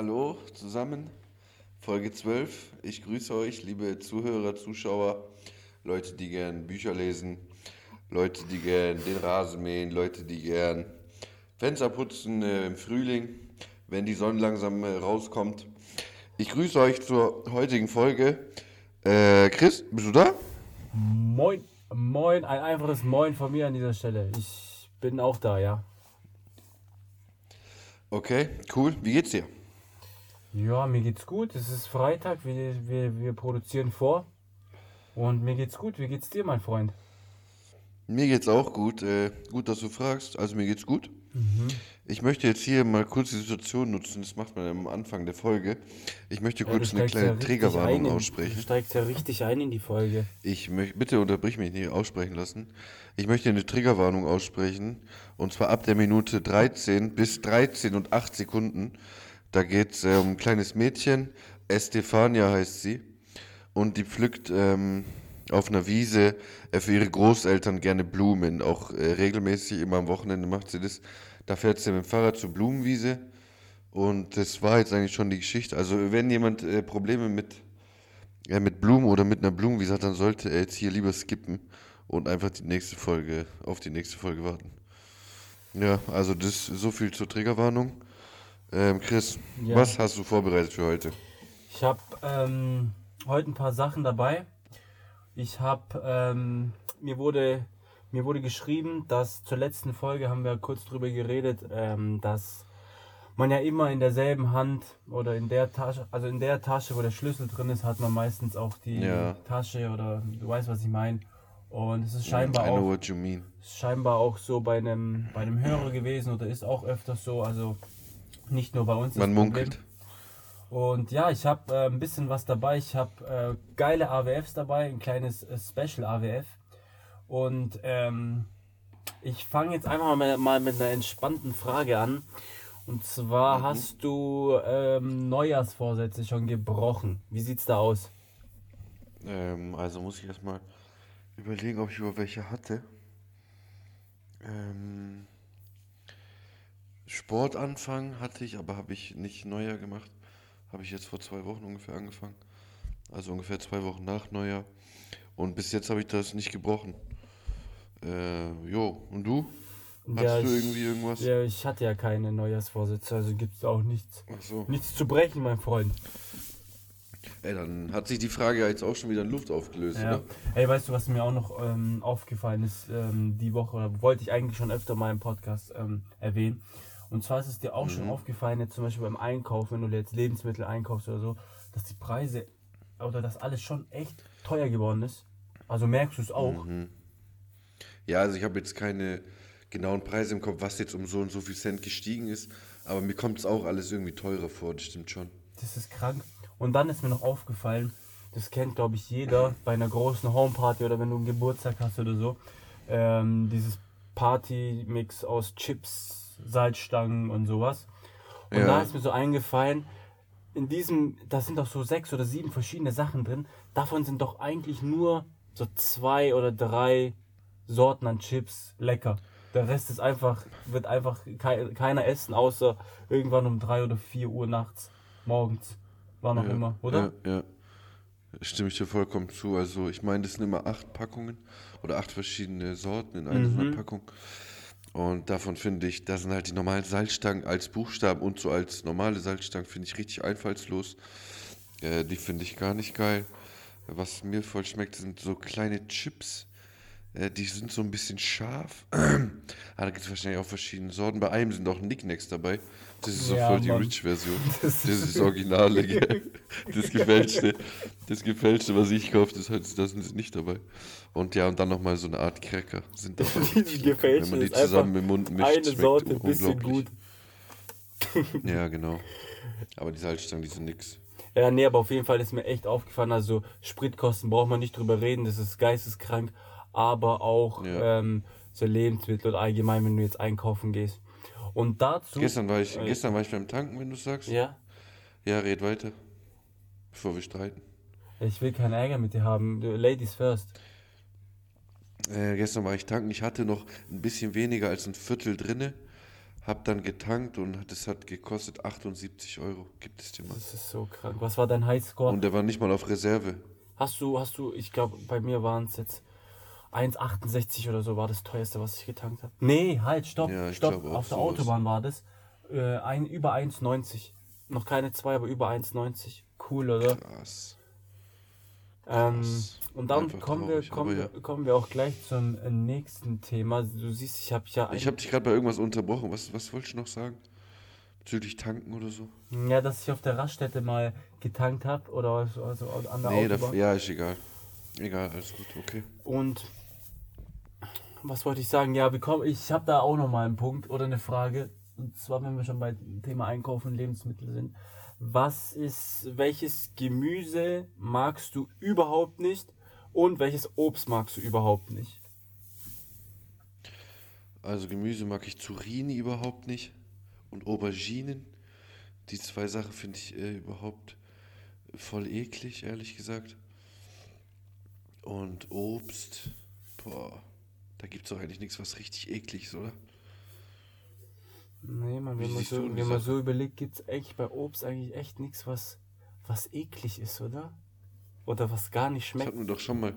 hallo zusammen. Folge 12. Ich grüße euch, liebe Zuhörer, Zuschauer, Leute, die gern Bücher lesen, Leute, die gern den Rasen mähen, Leute, die gern Fenster putzen äh, im Frühling, wenn die Sonne langsam äh, rauskommt. Ich grüße euch zur heutigen Folge. Äh, Chris, bist du da? Moin, moin, ein einfaches Moin von mir an dieser Stelle. Ich bin auch da, ja. Okay, cool. Wie geht's dir? Ja, mir geht's gut. Es ist Freitag, wir, wir, wir produzieren vor. Und mir geht's gut. Wie geht's dir, mein Freund? Mir geht's auch gut. Äh, gut, dass du fragst. Also mir geht's gut. Ich möchte jetzt hier mal kurz die Situation nutzen. Das macht man am Anfang der Folge. Ich möchte Ja, kurz du eine ja kleine richtig Triggerwarnung ein in- Du aussprechen. steigst ja richtig ein in die Folge. Ich möchte, bitte unterbrich mich nicht aussprechen lassen. Ich möchte eine Triggerwarnung aussprechen. Und zwar ab der Minute 13 bis 13 und 8 Sekunden. Da geht es äh, um ein kleines Mädchen. Estefania heißt sie. Und die pflückt ähm, auf einer Wiese äh, für ihre Großeltern gerne Blumen. Auch äh, regelmäßig, immer am Wochenende macht sie das. Da fährt sie mit dem Fahrrad zur Blumenwiese. Und das war jetzt eigentlich schon die Geschichte. Also wenn jemand äh, Probleme mit ja, mit Blumen oder mit einer Blumenwiese hat, dann sollte er jetzt hier lieber skippen und einfach die nächste Folge, auf die nächste Folge warten. Ja, also das so viel zur Triggerwarnung. Ähm, Chris, Ja. was hast du vorbereitet für heute? Ich habe ähm, heute ein paar Sachen dabei. Ich habe, ähm, mir wurde, mir wurde geschrieben, dass zur letzten Folge haben wir kurz drüber geredet, ähm, dass man ja immer in derselben Hand oder in der Tasche, also in der Tasche, wo der Schlüssel drin ist, hat man meistens auch die Ja. Tasche oder du weißt, was ich meine. Und es ist scheinbar I auch scheinbar auch so bei einem, bei einem Hörer gewesen oder ist auch öfters so, also nicht nur bei uns. Man Problem. munkelt. Und ja, ich habe äh, ein bisschen was dabei. Ich habe äh, geile AWFs dabei, ein kleines äh, Special AWF. Und ähm, ich fange jetzt einfach mal, mal mit einer entspannten Frage an. Und zwar hast du ähm, Neujahrsvorsätze schon gebrochen. Wie sieht's da aus? Ähm, also muss ich erstmal überlegen, ob ich über welche hatte. Ähm, Sportanfang hatte ich, aber habe ich nicht Neujahr gemacht. Habe ich jetzt vor zwei Wochen ungefähr angefangen. Also ungefähr zwei Wochen nach Neujahr. Und bis jetzt habe ich das nicht gebrochen. Äh, jo, und du? Hast Ja, du ich- irgendwie irgendwas? Ja, ich hatte ja keine Neujahrsvorsätze, also gibt's auch nichts, so. nichts zu brechen, mein Freund. Ey, dann hat sich die Frage ja jetzt auch schon wieder in Luft aufgelöst, Ja. oder? Ey, weißt du, was mir auch noch ähm, aufgefallen ist ähm, die Woche, wollte ich eigentlich schon öfter mal im Podcast ähm, erwähnen. Und zwar ist es dir auch schon Mhm. aufgefallen, jetzt zum Beispiel beim Einkauf, wenn du jetzt Lebensmittel einkaufst oder so, dass die Preise oder dass alles schon echt teuer geworden ist. Also merkst du es auch. Mhm. Ja, also ich habe jetzt keine genauen Preise im Kopf, was jetzt um so und so viel Cent gestiegen ist, aber mir kommt es auch alles irgendwie teurer vor, das stimmt schon. Das ist krank. Und dann ist mir noch aufgefallen, das kennt glaube ich jeder bei einer großen Homeparty oder wenn du einen Geburtstag hast oder so, ähm, dieses Party-Mix aus Chips, Salzstangen und sowas. Und Ja. da ist mir so eingefallen, in diesem, da sind doch so sechs oder sieben verschiedene Sachen drin. Davon sind doch eigentlich nur so zwei oder drei Sorten an Chips lecker. Der Rest ist einfach, wird einfach kei- keiner essen, außer irgendwann um drei oder vier Uhr nachts, morgens. War noch ja, immer, oder? Ja, ja. Stimme ich dir vollkommen zu. Also ich meine, das sind immer acht Packungen oder acht verschiedene Sorten in einer Mhm. Packung. Und davon finde ich, da sind halt die normalen Salzstangen als Buchstaben und so als normale Salzstangen finde ich richtig einfallslos. Äh, die finde ich gar nicht geil. Was mir voll schmeckt, sind so kleine Chips. Äh, die sind so ein bisschen scharf. ah, da gibt es wahrscheinlich auch verschiedene Sorten. Bei einem sind auch Knickknacks dabei. Das ist so Ja, voll die. Rich-Version. Das Das ist das Originale? Das gefälschte, das gefälschte, was ich kaufe, das, hat- da sind sie nicht dabei. Und ja, und dann nochmal so eine Art Cracker. Sind auch Die gefälschte Wenn man die zusammen im Mund mischt, Eine Sorte, bisschen unglaublich. gut. Ja, genau. Aber die Salzstangen, die sind nix. Ja, nee, aber auf jeden Fall ist mir echt aufgefallen, also Spritkosten braucht man nicht drüber reden, das ist geisteskrank, aber auch Ja. ähm, so Lebensmittel oder allgemein, wenn du jetzt einkaufen gehst. Und dazu. Gestern war ich, äh, gestern war ich beim Tanken, wenn du sagst. Ja, Ja, red weiter. Bevor wir streiten. ich will keinen Ärger mit dir haben. Ladies first. Äh, gestern war ich tanken. Ich hatte noch ein bisschen weniger als ein Viertel drinne. hab dann getankt und das hat gekostet 78 Euro. Gibt es dir mal. Das ist so krank. Was war dein Highscore? Und der war nicht mal auf Reserve. Hast du, hast du, ich glaube, bei mir waren es jetzt 1,68 oder so war das teuerste, was ich getankt habe. Nee, halt, stopp, Ja, stopp. Auf der sowas. Autobahn war das. Äh, ein, über 1,90. Noch keine 2, aber über 1,90. Cool, oder? Krass. Ähm, und dann Einfach kommen, wir, kommen, wir, kommen wir auch gleich zum äh, nächsten Thema. Du siehst, ich habe ja, Ich habe dich gerade bei irgendwas unterbrochen. Was, was wolltest du noch sagen? Bezüglich tanken oder so? ja, dass ich auf der Raststätte mal getankt habe oder also, an der Nee, Autobahn. ja, ist egal. Egal, alles gut, okay. Und was wollte ich sagen? Ja, kommen, ich habe da auch noch mal einen Punkt oder eine Frage. Und zwar, wenn wir schon bei dem Thema Einkaufen und Lebensmittel sind. Was ist, welches Gemüse magst du überhaupt nicht und welches Obst magst du überhaupt nicht? Also Gemüse mag ich Zucchini überhaupt nicht. Und Auberginen. Die zwei Sachen finde ich äh, überhaupt voll eklig, ehrlich gesagt. Und Obst, boah, da gibt es doch eigentlich nichts, was richtig eklig ist, oder? Nee, man, wenn man so, wenn man so überlegt, gibt es eigentlich bei Obst eigentlich echt nichts, was, was eklig ist, oder? Oder was gar nicht Das schmeckt. hatten wir doch schon mal,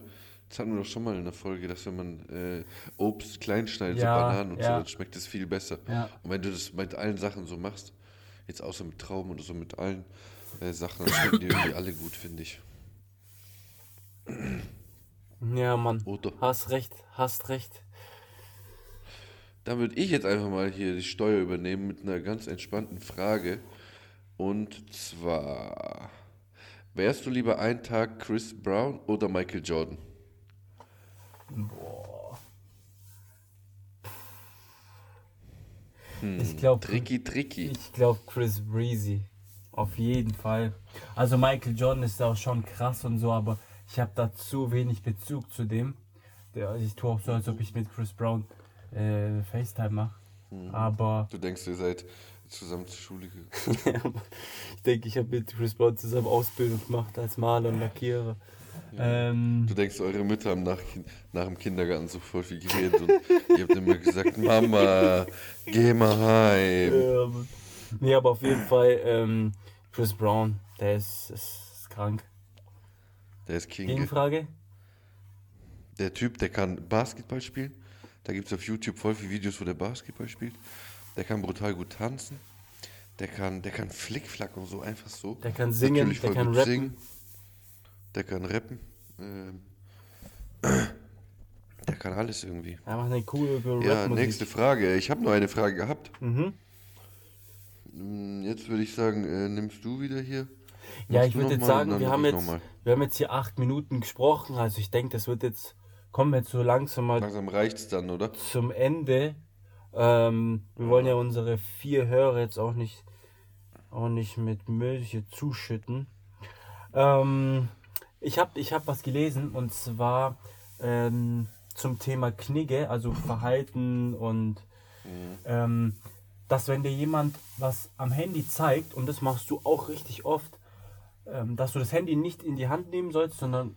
das hatten wir doch schon mal in der Folge, dass wenn man äh, Obst klein schneidet, Ja, so Bananen und so, ja. dann schmeckt es viel besser. Ja. Und wenn du das mit allen Sachen so machst, jetzt außer mit Trauben oder so mit allen äh, Sachen, dann schmecken die irgendwie alle gut, finde ich. Ja, Mann. Oder? Hast recht, hast recht. Dann würde ich jetzt einfach mal hier die Steuer übernehmen mit einer ganz entspannten Frage. Und zwar, wärst du lieber einen Tag Chris Brown oder Michael Jordan? Ich glaube, Tricky, tricky. Ich glaube Chris Breezy. Auf jeden Fall. Also Michael Jordan ist auch schon krass und so, aber ich habe da zu wenig Bezug zu dem. Der, ich tue auch so, als ob ich mit Chris Brown äh, FaceTime mache. Aber Du denkst, ihr seid zusammen zur Schule gegangen. ich denke, ich habe mit Chris Brown zusammen Ausbildung gemacht als Maler und Lackierer. Ähm, Du denkst, eure Mütter haben nach, nach dem Kindergarten so voll viel geredet und ihr habt immer gesagt, Mama, geh mal heim. ähm, nee, aber auf jeden Fall ähm, Chris Brown, der ist, ist, ist krank. Der ist King. Gegenfrage? Der Typ, der kann Basketball spielen. Da gibt es auf YouTube voll viele Videos, wo der Basketball spielt. Der kann brutal gut tanzen. Der kann, der kann Flickflack und so einfach so. Der kann singen, Natürlich der kann rappen. singen. Der kann rappen. Ähm, der kann alles irgendwie. Einfach eine coole Ja, Rap-Musik. nächste Frage. Ich habe noch eine Frage gehabt. Mhm. Mm, Jetzt würde ich sagen, äh, nimmst du wieder hier. Ja, ich würde jetzt sagen, wir haben, jetzt, wir haben jetzt hier acht Minuten gesprochen. Also ich denke, das wird jetzt, kommen wir jetzt so langsam mal Langsam reicht's dann, oder? zum Ende. Ähm, wir wollen ja unsere vier Hörer jetzt auch nicht, auch nicht mit Milch hier zuschütten. Ähm, ich habe ich hab was gelesen und zwar ähm, zum Thema Knigge, also Verhalten und ähm, dass wenn dir jemand was am Handy zeigt, und das machst du auch richtig oft, dass du das Handy nicht in die Hand nehmen sollst, sondern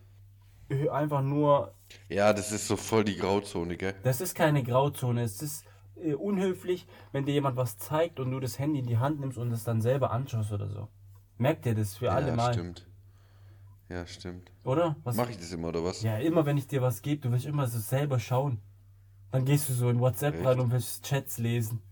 einfach nur Ja, das ist so voll die Grauzone, gell? das ist keine Grauzone. Es ist äh, unhöflich, wenn dir jemand was zeigt und du das Handy in die Hand nimmst und es dann selber anschaust oder so. Merkt ihr das für alle ja, Mal? stimmt. Ja, stimmt. Oder? Was? Mache ich das immer, oder was? Ja, immer wenn ich dir was gebe, du willst immer so selber schauen. Dann gehst du so in WhatsApp Echt? rein und willst Chats lesen.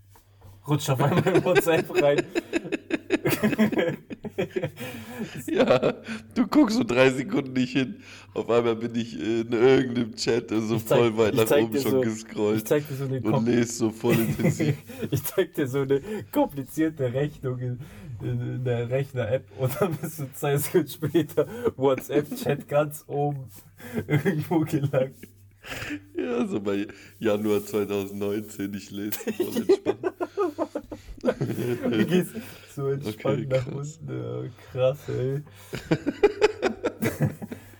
Rutscht auf einmal in WhatsApp rein. Ja, du guckst so drei Sekunden nicht hin. Auf einmal bin ich in irgendeinem Chat so Ich zeig- voll weit ich nach oben schon so- Ich gescrollt zeig dir so eine und lese so voll intensiv. ich zeig dir so eine komplizierte Rechnung in, in, in der Rechner-App und dann bist du zwei Sekunden später WhatsApp-Chat ganz oben irgendwo gelangt. ja, so bei Januar 2019, ich lese voll entspannt. Du gehst so entspannt Okay, nach unten. Krass, ey.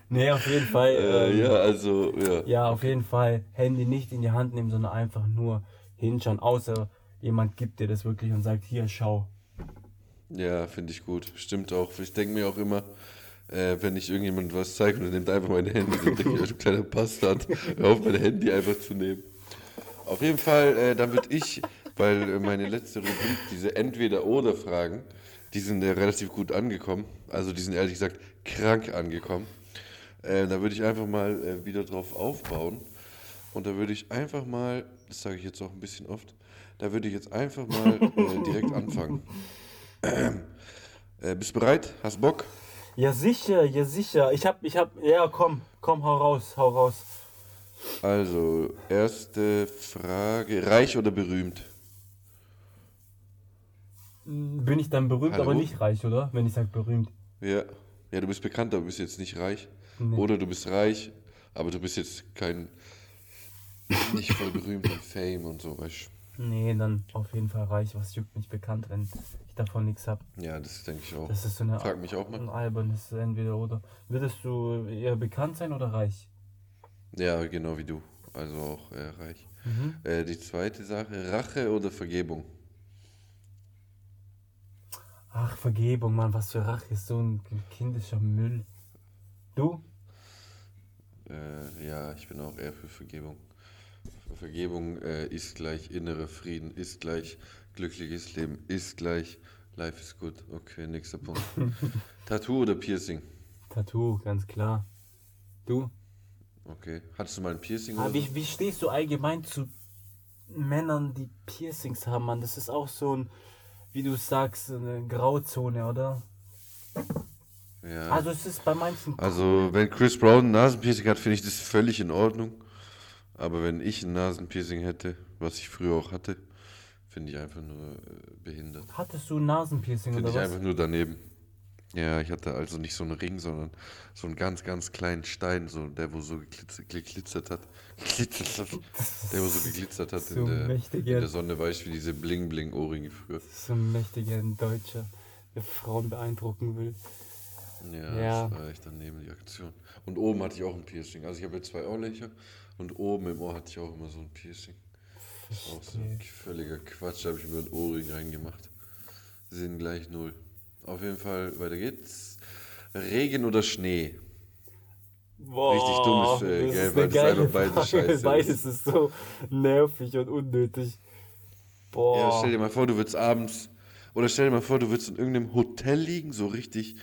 nee, auf jeden Fall. äh, ähm, ja, also, ja. Ja, auf jeden Fall Handy nicht in die Hand nehmen, sondern einfach nur hinschauen. Außer jemand gibt dir das wirklich und sagt, hier, schau. Ja, finde ich gut. Stimmt auch. Ich denke mir auch immer, äh, wenn ich irgendjemand was zeige und er nimmt einfach mein Handy, dann denke ich, oh, du kleiner Bastard, hör auf, mein Handy einfach zu nehmen. Auf jeden Fall, äh, dann würde ich weil äh, meine letzte Rubrik, diese Entweder-Oder-Fragen, die sind äh, relativ gut angekommen. Also die sind ehrlich gesagt krank angekommen. Äh, da würde ich einfach mal äh, wieder drauf aufbauen. Und da würde ich einfach mal, das sage ich jetzt auch ein bisschen oft, da würde ich jetzt einfach mal äh, direkt anfangen. Äh, bist bereit? Hast Bock? Ja, sicher, ja, sicher. Ich hab, ich hab, ja, komm, komm, hau raus, hau raus. Also, erste Frage. Reich oder berühmt? Bin ich dann berühmt, Hallo? aber nicht reich, oder? Wenn ich sag berühmt. Ja. Ja, du bist bekannt, aber du bist jetzt nicht reich. Nee. Oder du bist reich, aber du bist jetzt kein, nicht voll berühmt und Fame und so, weißt Nee, dann auf jeden Fall reich. Was juckt mich bekannt, wenn ich davon nichts hab. du. Ja, das denke ich auch. Das ist so eine Frag mich auch mal. ein albernes entweder oder. Würdest du eher bekannt sein oder reich? Ja, genau wie du. Also auch äh, reich. Mhm. Äh, die zweite Sache, Rache oder Vergebung? Ach, Vergebung, Mann, was für Rache ist so ein kindischer Müll. Du? Äh, ja, ich bin auch eher für Vergebung. Vergebung äh, ist gleich innerer Frieden, ist gleich glückliches Leben, ist gleich Life is good. Okay, nächster Punkt. Tattoo oder Piercing? Tattoo, ganz klar. Du? Okay. Hattest du mal ein Piercing Ah, oder wie, wie stehst du allgemein zu Männern, die Piercings haben, Mann? Das ist auch so ein, wie du sagst, eine Grauzone, oder? Ja. Also es ist bei manchen Also, wenn Chris Brown ein Nasenpiercing hat, finde ich das völlig in Ordnung. Aber wenn ich ein Nasenpiercing hätte, was ich früher auch hatte, finde ich einfach nur äh, behindert. Hattest du ein Nasenpiercing Finde oder ich was? einfach nur daneben. Ja, ich hatte also nicht so einen Ring, sondern so einen ganz, ganz kleinen Stein, so der, wo so geglitzert, geglitzert hat. Geglitzert hat. Der, wo so geglitzert hat So in, der, in der Sonne, weißt du, wie diese Bling-Bling-Ohrringe früher. So ein mächtiger Deutscher, der Frauen beeindrucken will. Ja, Ja. das war echt daneben die Aktion. Und oben hatte ich auch ein Piercing. Also ich habe jetzt zwei Ohrlöcher und oben im Ohr hatte ich auch immer so ein Piercing. Auch so Verstehe. völliger Quatsch, da habe ich mir einen Ohrring reingemacht. Sind gleich null. Auf jeden Fall, weiter geht's. Regen oder Schnee? Boah, Richtig dummes, äh, das gell, ist weil das einfach Frage. scheiße. Beides ist so nervig und unnötig. Boah. Ja, stell dir mal vor, du würdest abends, oder stell dir mal vor, du würdest in irgendeinem Hotel liegen, so richtig,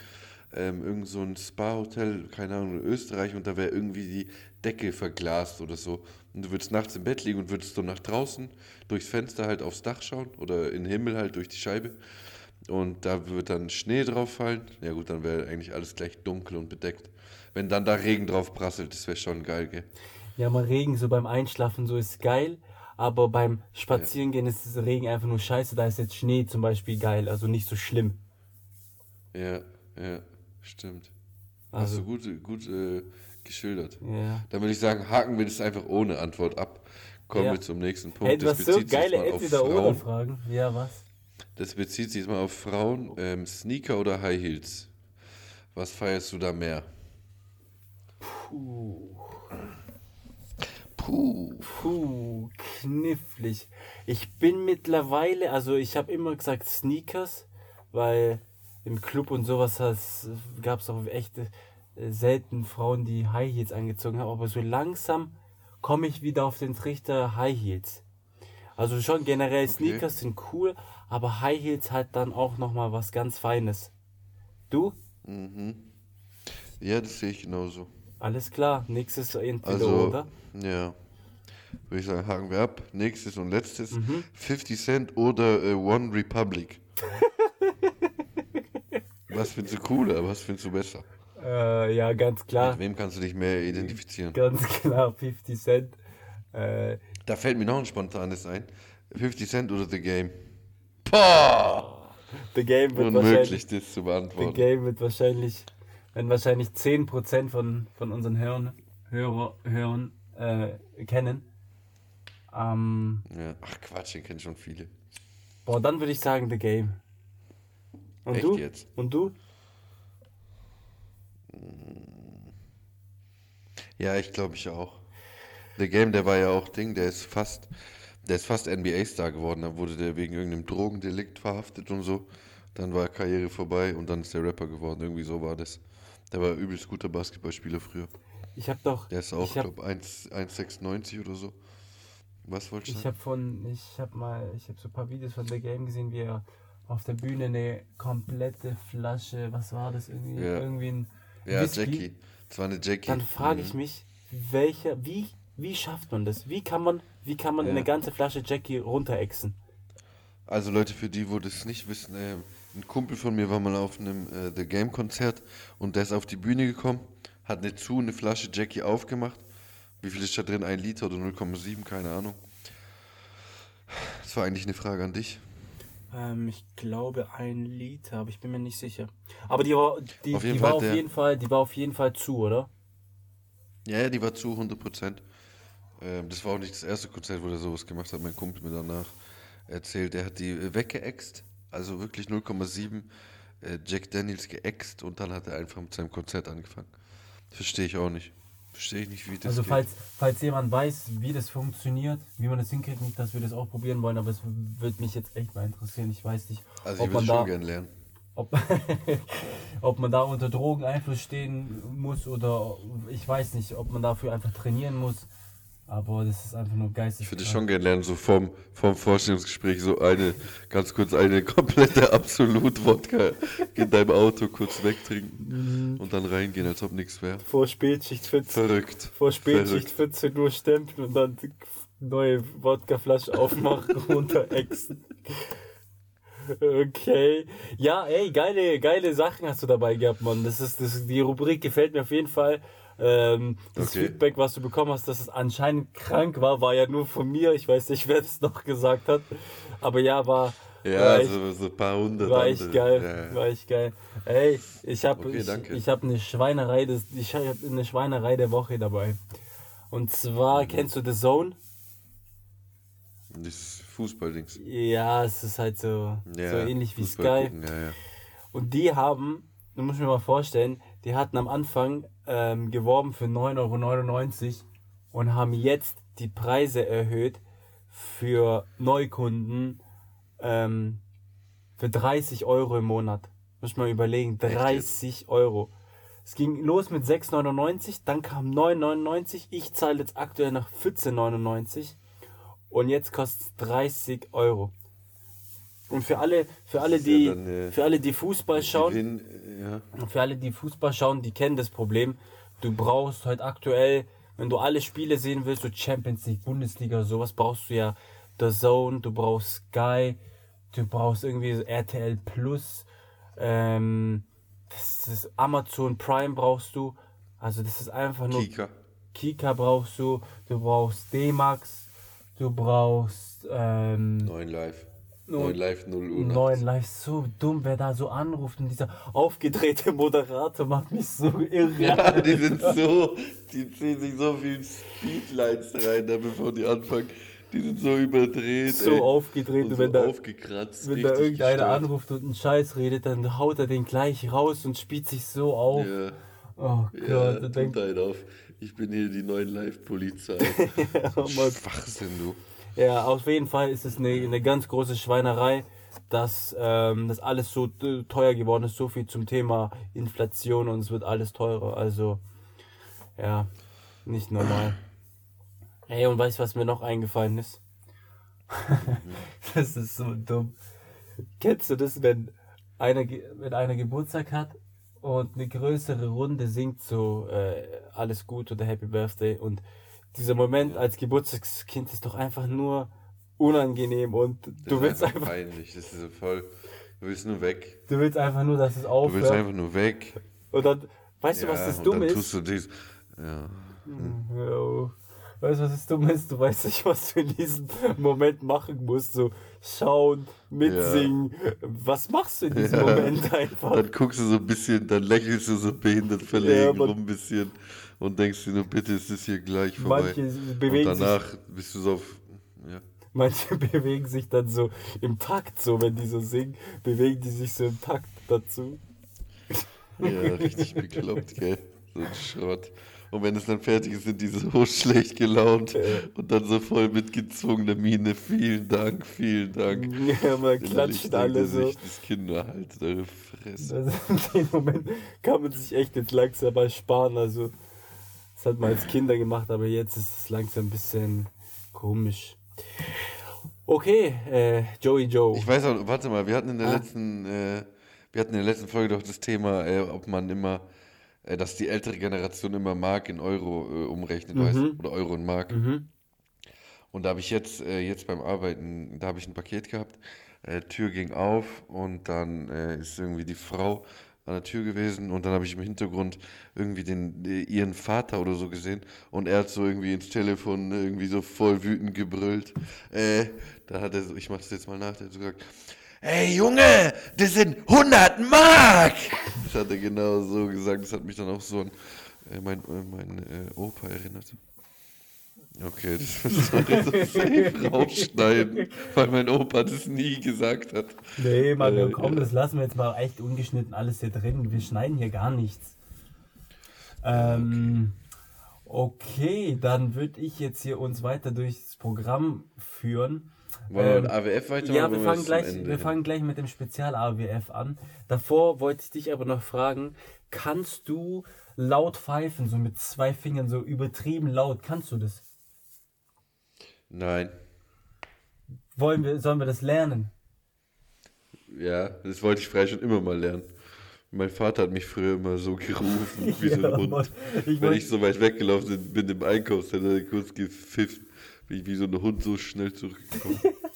ähm, irgend so ein Spa-Hotel, keine Ahnung, in Österreich, und da wäre irgendwie die Decke verglast oder so. Und du würdest nachts im Bett liegen und würdest so nach draußen durchs Fenster halt aufs Dach schauen oder in den Himmel halt durch die Scheibe. Und da wird dann Schnee drauf fallen. Ja gut, dann wäre eigentlich alles gleich dunkel und bedeckt. Wenn dann da Regen drauf prasselt, das wäre schon geil, gell? Ja, mal Regen so beim Einschlafen so ist geil, aber beim Spazierengehen ist das Regen einfach nur scheiße. Da ist jetzt Schnee zum Beispiel geil, also nicht so schlimm. Ja, ja, stimmt. Hast Also, du gut, gut äh, geschildert. ja. Dann würde ich sagen, haken wir das einfach ohne Antwort ab. Kommen Ja. wir zum nächsten Punkt. Hey, du hast so geile mal auf Frauen. Entweder-Oder-Fragen. Ja, was? Das bezieht sich jetzt mal auf Frauen. Ähm, Sneaker oder High Heels? Was feierst du da mehr? Puh. Puh. Puh, knifflig. Ich bin mittlerweile, also ich habe immer gesagt Sneakers, weil im Club und sowas gab es auch echt äh, selten Frauen, die High Heels angezogen haben, aber so langsam komme ich wieder auf den Trichter High Heels. Also schon generell Sneakers sind cool, aber High Heels halt dann auch nochmal was ganz Feines. Du? Ja, das sehe ich genauso. Alles klar, nächstes entweder Also, oder. ja. Würde ich sagen, haken wir ab. Nächstes und letztes. Mhm. 50 Cent oder äh, One Republic? was findest du cooler? Was findest du besser? Äh, ja, ganz klar. Mit wem kannst du dich mehr identifizieren? Ganz klar, 50 Cent. Äh, Da fällt mir noch ein spontanes ein. 50 Cent oder The Game? Boah! The Game wird wahrscheinlich, Unmöglich, das zu The beantworten. Game wird wahrscheinlich, wenn wahrscheinlich 10% von, von unseren Hörern, Hörer, Hörern äh, kennen. Ähm, Ja. Ach Quatsch, den kennen schon viele. boah, dann würde ich sagen The Game. Und Echt du? jetzt? Und du? Ja, ich glaube ich auch. The Game, der war ja auch Ding, der ist fast, der ist fast NBA-Star geworden. Da wurde der wegen irgendeinem Drogendelikt verhaftet und so. Dann war Karriere vorbei und dann ist der Rapper geworden. Irgendwie so war das. Der war übelst guter Basketballspieler früher. Ich habe doch, Der ist auch, ich glaube 1,96 oder so. Was wolltest du Ich habe von, ich habe mal, ich habe so ein paar Videos von The Game gesehen, wie er auf der Bühne eine komplette Flasche, was war das irgendwie, Ja. irgendwie ein Ja, Whisky. Jackie. Das war eine Jackie. Dann frage ich Mhm. mich, welcher, wie, wie schafft man das? Wie kann man, wie kann man Ja. eine ganze Flasche Jackie runterexen? Also Leute, für die, wo das nicht wissen, äh, ein Kumpel von mir war mal auf einem äh, The Game Konzert und der ist auf die Bühne gekommen, hat eine zu eine Flasche Jackie aufgemacht. Wie viel ist da drin? Ein Liter oder 0,7? Keine Ahnung. Das war eigentlich eine Frage an dich. Ähm, ich glaube ein Liter, aber ich bin mir nicht sicher. Aber die war, die, Auf jeden die Fall war auf der- jeden Fall, die war auf jeden Fall zu, oder? Ja, ja, die war zu 100 Prozent. Ähm, das war auch nicht das erste Konzert, wo der sowas gemacht hat. Mein Kumpel mir danach erzählt, er hat die weggeext, also wirklich 0,7 äh, Jack Daniels geext und dann hat er einfach mit seinem Konzert angefangen. Verstehe ich auch nicht. Verstehe ich nicht, wie das Also geht. falls, falls jemand weiß, wie das funktioniert, wie man das hinkriegt, nicht, dass wir das auch probieren wollen, aber es würde mich jetzt echt mal interessieren. Ich weiß nicht, Also ob ich man würde da, schon gerne lernen. ob, ob man da unter Drogeneinfluss stehen muss oder ich weiß nicht, ob man dafür einfach trainieren muss. Aber das ist einfach nur geistig. Ich würde schon gerne lernen, so vorm, vorm Vorstellungsgespräch so eine, ganz kurz eine komplette Absolut-Wodka in deinem Auto kurz wegtrinken und dann reingehen, als ob nichts wäre. Vor Spätschicht 14, Verrückt. vor Spätschicht Verrückt. 14 Uhr stempeln und dann die neue Wodkaflasche aufmachen, runterexen. Okay. Ja, ey, geile, geile Sachen hast du dabei gehabt, Mann. Das ist, das, die Rubrik gefällt mir auf jeden Fall. Ähm, das Okay. Feedback, was du bekommen hast, dass es anscheinend krank war, war ja nur von mir. Ich weiß nicht, wer das noch gesagt hat. Aber ja, war, Ja, war so, so ein paar hundert war echt geil. Ja. War echt geil. Ey, ich habe Okay, ich, ich hab eine Schweinerei, des, ich hab eine Schweinerei der Woche dabei. Und Mhm. zwar, kennst du The Zone? Das Fußballdings. Ja, es ist halt so, Ja, so ähnlich wie Fußball Sky. gucken, ja. Und die haben, du musst mir mal vorstellen, die hatten am Anfang ähm, geworben für 9,99 Euro und haben jetzt die Preise erhöht für Neukunden ähm, für 30 Euro im Monat. Muss mal überlegen, jetzt? 30 Euro. Es ging los mit 6,99, dann kam 9,99. Ich zahle jetzt aktuell nach 14,99 und jetzt kostet es 30 Euro. Und für alle, für alle, ja die, dann, äh, für alle, die Fußball schauen, Gewinn, ja. und für alle, die Fußball schauen, die kennen das Problem. Du brauchst heute aktuell, wenn du alle Spiele sehen willst, so Champions League, Bundesliga, sowas, brauchst du ja The Zone, du brauchst Sky, du brauchst irgendwie so RTL Plus, ähm, das ist Amazon Prime brauchst du. Also das ist einfach nur Kika. Kika brauchst du, du brauchst D-Max, du brauchst ähm, Neun Live. Neun- Neun Live 0 Uhr. neuen Live. So dumm, wer da so anruft und dieser aufgedrehte Moderator macht mich so irre. Ja, die sind so, die ziehen sich so viel Speedlines rein, da bevor die anfangen. Die sind so überdreht. so ey. aufgedreht und und so wenn da, aufgekratzt. wenn da irgendeiner gestört. anruft und einen Scheiß redet, dann haut er den gleich raus und spielt sich so auf. Ja, Oh ja, Gott, und tut halt auf. Ich bin hier die neuen Live-Polizei. Mann. Schwachsinn, du. Ja, auf jeden Fall ist es eine, eine ganz große Schweinerei, dass ähm, das alles so teuer geworden ist. So viel zum Thema Inflation und es wird alles teurer. Also, ja, nicht normal. Ey, und weißt du, was mir noch eingefallen ist? das ist so dumm. Kennst du das, wenn einer, wenn einer Geburtstag hat und eine größere Runde singt so äh, alles gut oder Happy Birthday und dieser Moment als Geburtstagskind ist doch einfach nur unangenehm und Das du ist willst einfach peinlich. Das ist so voll. Du willst nur weg. du willst einfach nur, dass es Du willst aufhört einfach nur weg. und dann, weißt du, was Ja, das dumm dann ist? tust du dies. Ja. Jo. Weißt du, was das dumm ist? Du weißt nicht, was du in diesem Moment machen musst. So schauen, mitsingen. Was machst du in diesem Ja. Moment einfach? Dann guckst du so ein bisschen, dann lächelst du so behindert verlegen rum ein bisschen und denkst dir nur, bitte ist es hier gleich vorbei. Manche und bewegen, sich, danach bist du so auf. Ja. manche bewegen sich dann so im Takt, so wenn die so singen, bewegen die sich so im Takt dazu. Ja, richtig bekloppt, gell? So ein Schrott. Und wenn es dann fertig ist, sind die so schlecht gelaunt und dann so voll mit gezwungener Miene. Vielen Dank, vielen Dank. Ja, man klatscht alle so. sich, Das Kind nur halt eure Fresse. Also in dem Moment kann man sich echt jetzt langsam mal sparen. Also, das hat man als Kinder gemacht, aber jetzt ist es langsam ein bisschen Komisch. Okay, äh, Joey Joe. Ich weiß auch, warte mal, wir hatten in der Ah. letzten, äh, wir hatten in der letzten Folge doch das Thema, äh, ob man immer, äh, dass die ältere Generation immer Mark in Euro äh, umrechnet, weißt du? Oder Euro in Mark. Mhm. Und da habe ich jetzt, äh, jetzt beim Arbeiten, da habe ich ein Paket gehabt, Tür ging auf und dann ist irgendwie die Frau an der Tür gewesen und dann habe ich im Hintergrund irgendwie den, äh, ihren Vater oder so gesehen und er hat so irgendwie ins Telefon irgendwie so voll wütend gebrüllt. Äh, da hat er so, ich mach's jetzt mal nach, der hat so gesagt, Ey Junge, das sind 100 Mark! Das hat er genau so gesagt, das hat mich dann auch so an äh, mein, äh, mein äh, Opa erinnert. Okay, das müssen wir jetzt safe rausschneiden, weil mein Opa das nie gesagt hat. Nee, Mann, Äh, komm, das lassen wir jetzt mal echt ungeschnitten alles hier drin. Wir schneiden hier gar nichts. Ähm, okay, dann würde ich jetzt hier uns weiter durchs Programm führen. Wollen wir Ähm, mit AWF weitermachen? Ja, wir fangen, gleich, wir hin? fangen gleich mit dem Spezial-AWF an. Davor wollte ich dich aber noch fragen, kannst du laut pfeifen, so mit zwei Fingern, so übertrieben laut, kannst du das? Nein. Wollen wir, sollen wir das lernen? Ja, das wollte ich frei schon immer mal lernen. Mein Vater hat mich früher immer so gerufen, wie so ein Ja, Hund. Mann. Ich Wenn ich so weit weggelaufen bin im Einkaufszentrum, hat er kurz gepfiffen. Bin ich wie so ein Hund so schnell zurückgekommen.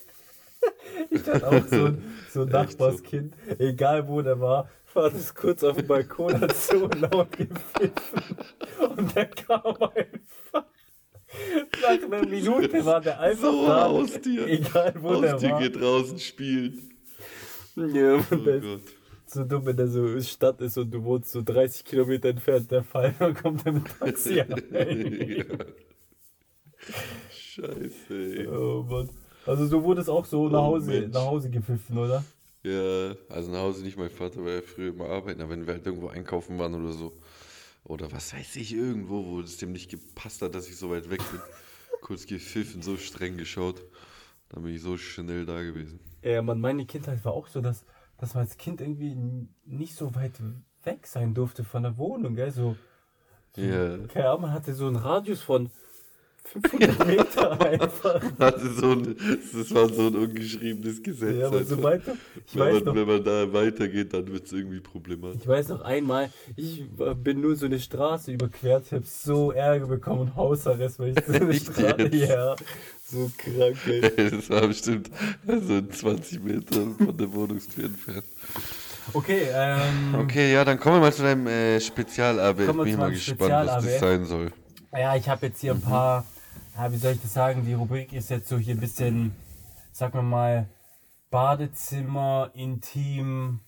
Ich hatte auch so ein, so ein Echt so. Nachbarskind, egal wo der war, war das kurz auf dem Balkon, hat so laut gepfiffen. Und der kam einfach. Nach einer Minute war der einfach So, da. Haustier. Egal wo der Haustier war. geht draußen spielen. Ja, Oh der Gott. so dumm, wenn der so Stadt ist und du wohnst so 30 Kilometer entfernt, der Fall, dann kommt er mit Taxi rein. ja. Scheiße, ey. Oh Mann. Also du wurdest auch so nach Oh, Hause, Mensch. nach Hause gepfiffen, oder? Ja, also nach Hause nicht. Mein Vater war ja früher immer arbeiten, aber wenn wir halt irgendwo einkaufen waren oder so, oder was weiß ich, irgendwo, wo es dem nicht gepasst hat, dass ich so weit weg bin, kurz gepfiffen, so streng geschaut, dann bin ich so schnell da gewesen. Ja, Mann, meine Kindheit war auch so, dass, dass man als Kind irgendwie nicht so weit weg sein durfte von der Wohnung, gell? So, Ja, keine Ahnung, man hatte so einen Radius von 500 Meter einfach. hatte so ein, das war so ein ungeschriebenes Gesetz. Ja, aber so weiter. Ich wenn, weiß man, noch, wenn man da weitergeht, dann wird es irgendwie problematisch. ich weiß noch einmal, ich äh, bin nur so eine Straße überquert, ich hab so Ärger bekommen und Hausarrest, weil ich so eine Echt Straße, jetzt? ja, so krank, ey. Das war bestimmt so 20 Meter von der Wohnungstür entfernt. Okay, ähm, Okay, ja, dann kommen wir mal zu deinem äh, Spezial-ABF. Bin ich mal gespannt, was das sein soll. Ja, ich habe jetzt hier ein paar, ja, wie soll ich das sagen, die Rubrik ist jetzt so hier ein bisschen, sagen wir mal, Badezimmer, Intim,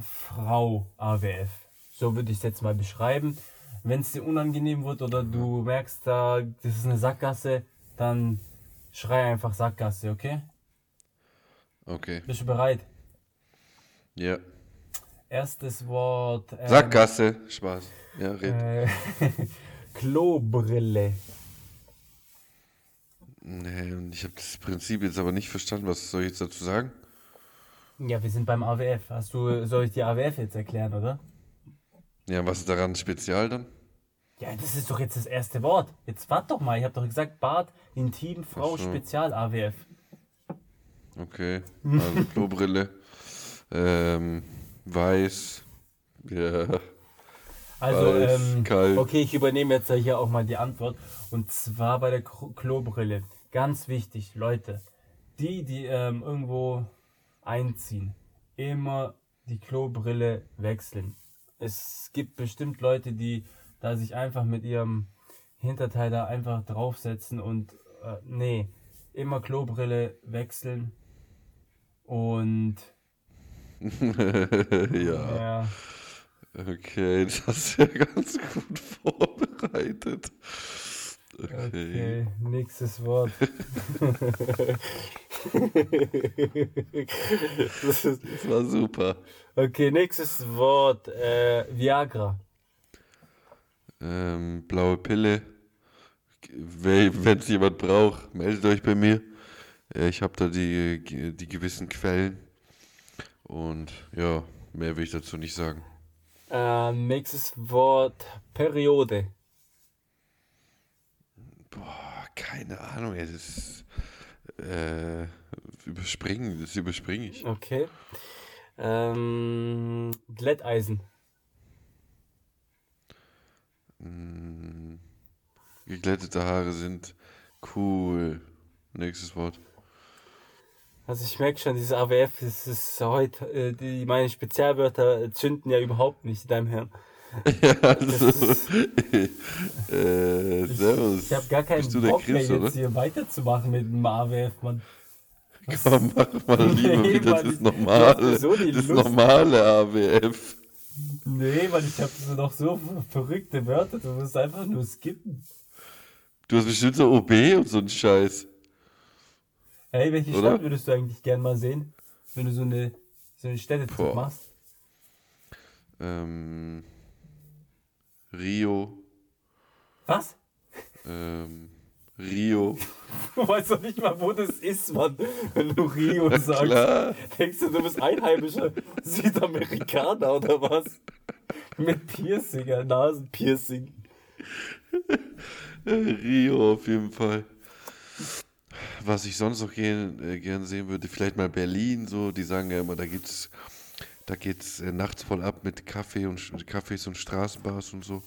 Frau, AWF. So würde ich es jetzt mal beschreiben. Wenn es dir unangenehm wird oder du merkst, da, das ist eine Sackgasse, dann schrei einfach Sackgasse, okay? Okay, Bist du bereit? ja. Erstes Wort. ähm, Sackgasse, Spaß. Ja, red. Äh, Klobrille. Nee, und ich habe das Prinzip jetzt aber nicht verstanden. Was soll ich jetzt dazu sagen? Ja, wir sind beim AWF. Hast du, soll ich die AWF jetzt erklären, oder? Ja, was ist daran spezial dann? Ja, das ist doch jetzt das erste Wort. Jetzt wart doch mal. Ich habe doch gesagt Bad, Intim, Frau, so. Spezial, AWF. Okay, also Klobrille. ähm, weiß. Ja. Also, Weiß, ähm, kalt. okay, ich übernehme jetzt hier auch mal die Antwort. Und zwar bei der Klobrille. Ganz wichtig, Leute. Die, die ähm, irgendwo einziehen, immer die Klobrille wechseln. Es gibt bestimmt Leute, die da sich einfach mit ihrem Hinterteil da einfach draufsetzen und äh, nee, immer Klobrille wechseln. Und ja, ja, okay, das du ja ganz gut vorbereitet. Okay. okay, nächstes Wort. das ist, Das war super. okay, nächstes Wort. Äh, Viagra. Ähm, blaue Pille. Wenn es jemand braucht, meldet euch bei mir. Äh, Ich habe da die, die gewissen Quellen. Und ja, mehr will ich dazu nicht sagen. Äh, nächstes Wort. Periode. Keine Ahnung, das äh, überspringen, das überspringe ich. Okay. Ähm, Glätteisen. Mm, geglättete Haare sind cool. Nächstes Wort. Also ich merke schon, dieses AWF, das ist heute, äh, die, meine Spezialwörter zünden ja überhaupt nicht in deinem Hirn. Ja, also, äh, servus. Ich habe gar keinen Bock mehr Chris, jetzt oder? hier weiterzumachen mit dem AWF, Mann. Komm, mach mal lieber Nee, wieder Mann, das normale, so das normale AWF. Nee, weil ich habe so noch so verrückte Wörter, du musst einfach nur skippen. Du hast bestimmt so OB und so einen Scheiß. Hey, welche Oder? Stadt würdest du eigentlich gern mal sehen, wenn du so eine, so eine Städtezug Boah. machst? Ähm, Rio, Was? ähm, Rio. Du weißt doch nicht mal, wo das ist, Mann, wenn du Rio sagst. Klar, Denkst du, du bist einheimischer Südamerikaner oder was? Mit Piercinger, Nasenpiercing. äh, Rio auf jeden Fall. Was ich sonst noch gern, äh, gern sehen würde, vielleicht mal Berlin, so, die sagen ja immer, da gibt's, da geht's äh, nachts voll ab mit Kaffee und Cafés und Straßenbars und so.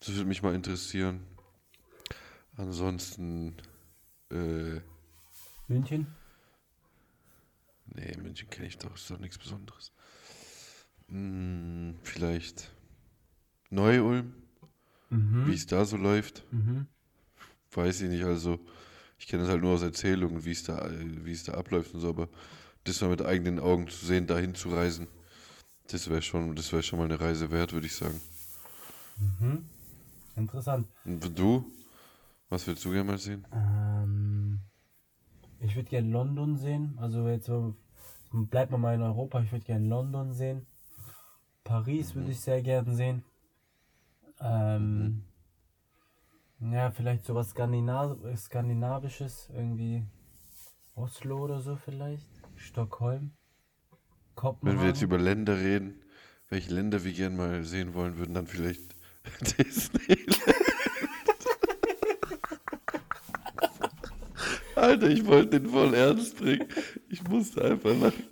Das würde mich mal interessieren. Ansonsten, äh, München? Nee, München kenne ich doch, ist doch nichts Besonderes. Hm, vielleicht Neu-Ulm, Mhm. wie es da so läuft, Mhm. weiß ich nicht. Also, ich kenne es halt nur aus Erzählungen, wie es da, äh, wie es da abläuft und so, aber das mal mit eigenen Augen zu sehen, dahin zu reisen, das wäre schon, das wäre schon mal eine Reise wert, würde ich sagen. Mhm. Interessant. Und du? Was würdest du gerne mal sehen? Ähm, ich würde gerne London sehen. Also jetzt bleibt man mal in Europa. Ich würde gerne London sehen. Paris würde ich sehr gerne sehen. Ähm, ja, vielleicht sowas Skandinav Skandinavisches, irgendwie Oslo oder so vielleicht. Stockholm. Kopenhagen. Wenn wir jetzt über Länder reden, welche Länder wir gerne mal sehen wollen würden, dann vielleicht Disneyland. Alter, ich wollte den voll ernst bringen. Ich musste einfach lachen.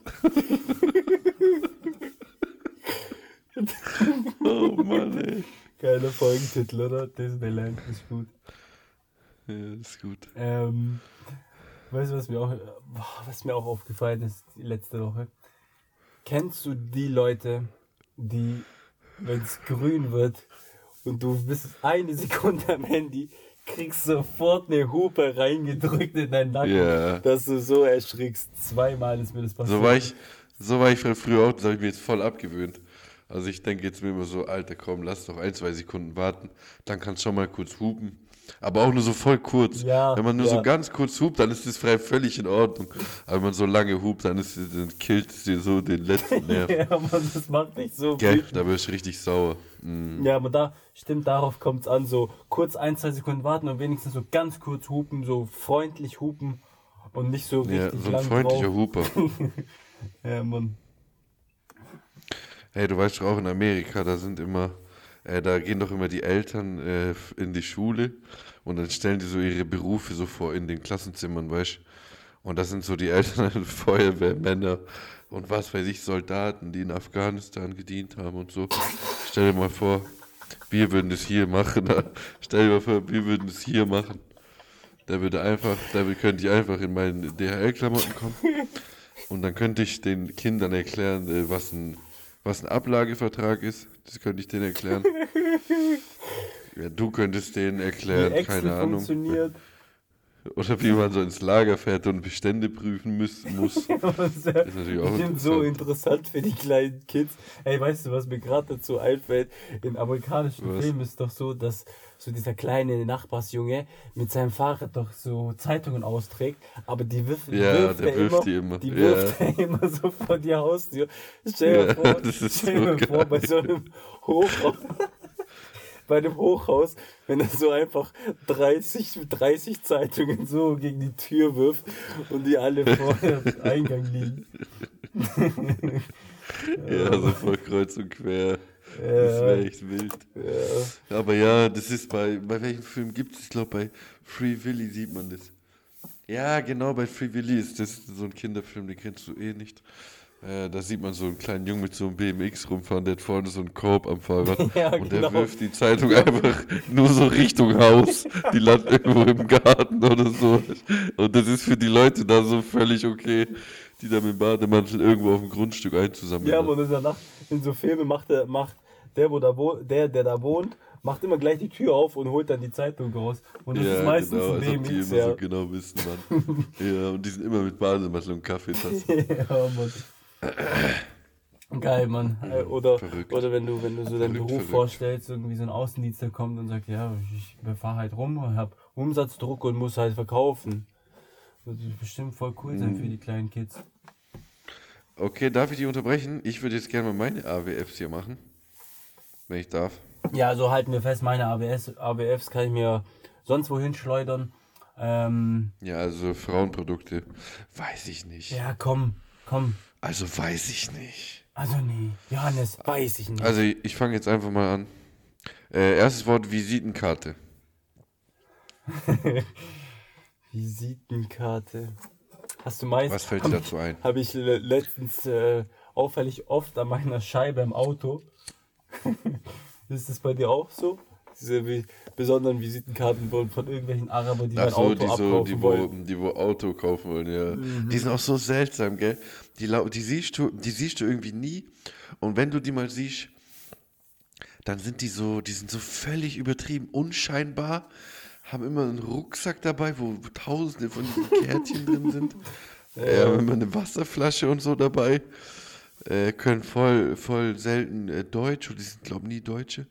oh Mann, ey. Geiler Folgentitel, oder? Disneyland ist gut. Ja, ist gut. Ähm, weißt du, was mir auch, was mir auch aufgefallen ist die letzte Woche? Kennst du die Leute, die, wenn es grün wird und du bist eine Sekunde am Handy, kriegst sofort eine Hupe reingedrückt in deinen Nacken, Ja. dass du so erschrickst. Zweimal ist mir das passiert. So war ich, so war ich früher auch, das habe ich mir jetzt voll abgewöhnt. Also ich denke jetzt mir immer so, Alter, komm, lass doch ein, zwei Sekunden warten, dann kannst du schon mal kurz hupen. Aber auch nur so voll kurz. Ja, wenn man nur ja. so ganz kurz hupt, dann ist das frei völlig in Ordnung. Aber wenn man so lange hupt, dann, ist, dann killt es dir so den letzten Nerv. ja, Mann, das macht dich so Gell? Da wirst du richtig sauer. Mm. Ja, aber da stimmt, darauf kommt es an, so kurz ein, zwei Sekunden warten und wenigstens so ganz kurz hupen, so freundlich hupen und nicht so Ja, richtig so ein lang freundlicher drauf. Huper. Ja, Mann. Hey, du weißt schon auch in Amerika, da sind immer, äh, da gehen doch immer die Eltern äh, in die Schule und dann stellen die so ihre Berufe so vor in den Klassenzimmern, weißt du? Und das sind so die Eltern, Feuerwehrmänner und was weiß ich, Soldaten, die in Afghanistan gedient haben und so. Stell dir mal vor, wir würden das hier machen. Stell dir mal vor, wir würden das hier machen. Da würde einfach, da könnte ich einfach in meinen DHL-Klamotten kommen und dann könnte ich den Kindern erklären, äh, was ein, was ein Ablagevertrag ist. Das könnte ich denen erklären. Ja, du könntest denen erklären, keine Ahnung. funktioniert. Oder wie man so ins Lager fährt und Bestände prüfen muss. muss. ist natürlich auch Bestimmt so interessant. interessant für die kleinen Kids. Ey, weißt du, was mir gerade dazu einfällt? In amerikanischen Was? Filmen ist doch so, dass so dieser kleine Nachbarsjunge mit seinem Fahrrad doch so Zeitungen austrägt, aber die wirft, die Ja, wirft der er wirft immer, die immer. Die Ja. wirft er immer so vor die Haustür. Stell dir Ja, vor, das ist stell so vor, bei so einem Hochhaus, bei einem Hochhaus, wenn er so einfach 30, 30 Zeitungen so gegen die Tür wirft und die alle vor dem Eingang liegen. Ja, so voll kreuz und quer. Das wäre echt wild. Aber ja, das ist bei, bei welchem Film gibt es? Ich glaube, bei Free Willy sieht man das. Ja, genau, bei Free Willy ist das so ein Kinderfilm, den kennst du eh nicht. Äh, da sieht man so einen kleinen Jungen mit so einem BMX rumfahren, der hat vorne so einen Korb am Fahrrad Ja, und der genau. wirft die Zeitung einfach nur so Richtung Haus. Die landet irgendwo im Garten oder so. Und das ist für die Leute da so völlig okay, die da mit dem Bademantel irgendwo auf dem Grundstück einzusammeln. Ja, man ist danach in so Filmen macht der, macht der, wo da wohnt, der, der da wohnt, macht immer gleich die Tür auf und holt dann die Zeitung raus. Und das ist meistens genau, ein ob die BMX, immer ja. so genau wissen, Mann. ja, und die sind immer mit Bademantel und Kaffeetasse. ja, Mann. Geil, Mann. Äh, Oder, Verrückt. oder wenn du, wenn du so deinen Beruf verrückt. vorstellst, irgendwie so ein Außendienst, der kommt und sagt, ja, ich fahre halt rum und hab Umsatzdruck und muss halt verkaufen. Das wird bestimmt voll cool sein Mhm. für die kleinen Kids. Okay, darf ich die unterbrechen? Ich würde jetzt gerne mal meine AWFs hier machen. Wenn ich darf. Ja, also halten wir fest, meine ABS, ABFs kann ich mir sonst wohin schleudern. Ähm, Ja, also Frauenprodukte. Weiß ich nicht. ja, komm, komm. Also weiß ich nicht. Also nee, Johannes, weiß ich nicht. Also ich, fange jetzt einfach mal an. Äh, erstes Wort Visitenkarte. Visitenkarte. Hast du meist. Was fällt dir dazu ein? Habe ich le- letztens äh, auffällig oft an meiner Scheibe im Auto. ist das bei dir auch so? Diese besonderen Visitenkarten von, von irgendwelchen Arabern, die Ach mein so, Auto die, so, die, wo, wollen. die wo Auto kaufen wollen, ja. Mhm. Die sind auch so seltsam, gell? Die, die, siehst du, die siehst du irgendwie nie. Und wenn du die mal siehst, dann sind die so, die sind so völlig übertrieben, unscheinbar, haben immer einen Rucksack dabei, wo tausende von diesen Kärtchen drin sind. Äh, haben immer eine Wasserflasche und so dabei. Äh, können voll, voll selten äh, Deutsch, und die sind, glaube ich, nie Deutsche.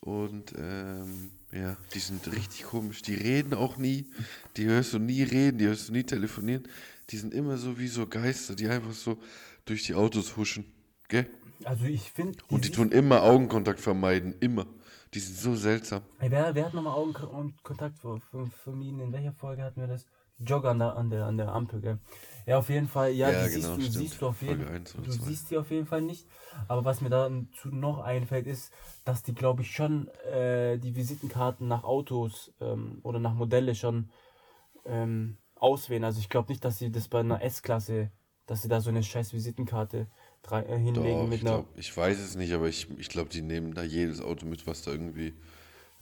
Und ähm, ja, die sind richtig komisch. Die reden auch nie. Die hörst du nie reden, die hörst du nie telefonieren. Die sind immer so wie so Geister, die einfach so durch die Autos huschen. Gell? Also ich finde. Und die tun immer Augenkontakt vermeiden. Immer. Die sind so seltsam. Ey, wer, wer hat nochmal Augenkontakt ver- ver- vermieden? In welcher Folge hatten wir das? Jogger an der, an der, an der Ampel, gell? Ja, auf jeden Fall. Ja, Ja, die genau, siehst, du, stimmt. siehst du auf jeden oder Du zwei. siehst die auf jeden Fall nicht. Aber was mir dazu noch einfällt, ist, dass die, glaube ich, schon äh, die Visitenkarten nach Autos ähm, oder nach Modelle schon ähm, auswählen. Also ich glaube nicht, dass sie das bei einer S-Klasse, dass sie da so eine scheiß Visitenkarte drei, äh, hinlegen Doch, mit ich, einer. glaub, ich weiß es nicht, aber ich, ich glaube, die nehmen da jedes Auto mit, was da irgendwie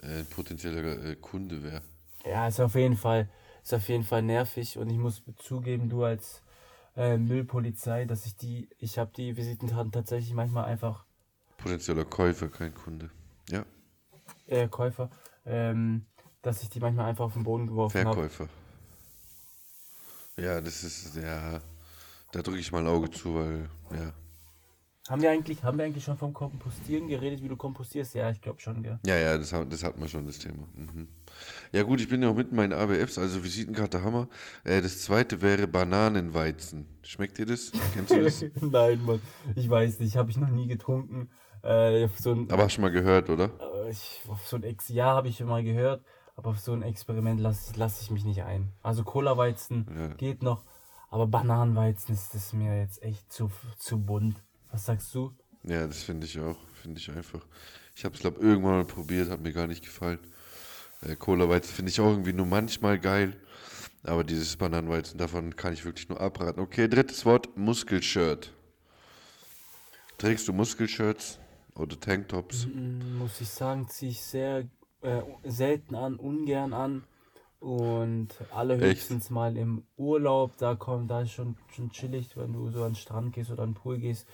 äh, ein potenzieller äh, Kunde wäre. Ja, ist auf jeden Fall, ist auf jeden Fall nervig und ich muss zugeben, du als äh, Müllpolizei, dass ich die, ich habe die Visitenkarten tatsächlich manchmal einfach Potenzieller Käufer, kein Kunde. Ja, äh, Käufer, ähm, dass ich die manchmal einfach auf den Boden geworfen habe. Verkäufer. Ja, das ist, ja, da drücke ich mal ein Auge zu, weil, ja. Haben wir eigentlich, haben wir eigentlich schon vom Kompostieren geredet, wie du kompostierst? Ja, ich glaube schon, gell. Ja, ja, das, hat- das hatten wir schon, das Thema. Mhm. Ja gut, ich bin ja auch mitten in meinen ABFs, also Visitenkarte Hammer. Äh, das zweite wäre Bananenweizen. Schmeckt dir das? Kennst du das? Nein, Mann, ich weiß nicht, habe ich noch nie getrunken. Äh, so ein, Aber hast schon mal gehört, oder? äh, ich, auf so ein Ex ja, habe ich schon mal gehört, aber auf so ein Experiment lasse lass ich mich nicht ein. Also Cola-Weizen Ja. geht noch, aber Bananenweizen ist das mir jetzt echt zu, zu bunt. Was sagst du? Ja, das finde ich auch. Finde ich einfach. Ich habe es, glaube irgendwann mal probiert, hat mir gar nicht gefallen. Äh, Cola-Weizen finde ich auch irgendwie nur manchmal geil. Aber dieses Bananenweizen, davon kann ich wirklich nur abraten. Okay, drittes Wort, Muskelshirt. Trägst du Muskelshirts oder Tanktops? Mm, Muss ich sagen, ziehe ich sehr äh, selten an, ungern an. Und allerhöchstens mal im Urlaub, da kommt, da ist schon, schon chillig, wenn du so an den Strand gehst oder an den Pool gehst,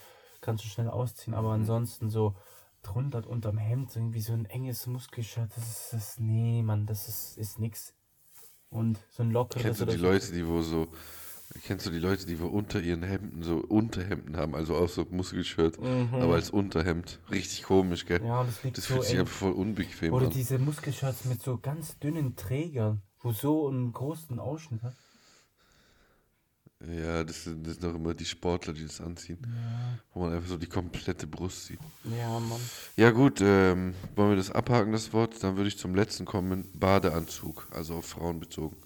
kannst du schnell ausziehen. Aber ansonsten so drunter unterm Hemd, irgendwie so ein enges Muskelshirt, das ist das, nee, Mann, das ist, ist nix. Und so ein lockeres Kennst du oder die Leute, die wo so, kennst du die Leute, die wo unter ihren Hemden so Unterhemden haben, also auch so Muskelshirt, aber als Unterhemd. Richtig komisch, gell? Mhm. Ja, und das liegt Das so fühlt sich einfach voll unbequem Oder an. diese Muskelshirts mit so ganz dünnen Trägern, wo so einen großen Ausschnitt hat. Ja, das sind, das sind auch immer die Sportler, die das anziehen. Wo man einfach so die komplette Brust sieht. Ja, Mann. Ja gut, ähm, wollen wir das abhaken, das Wort? Dann würde ich zum letzten kommen. Badeanzug, also auf Frauen bezogen.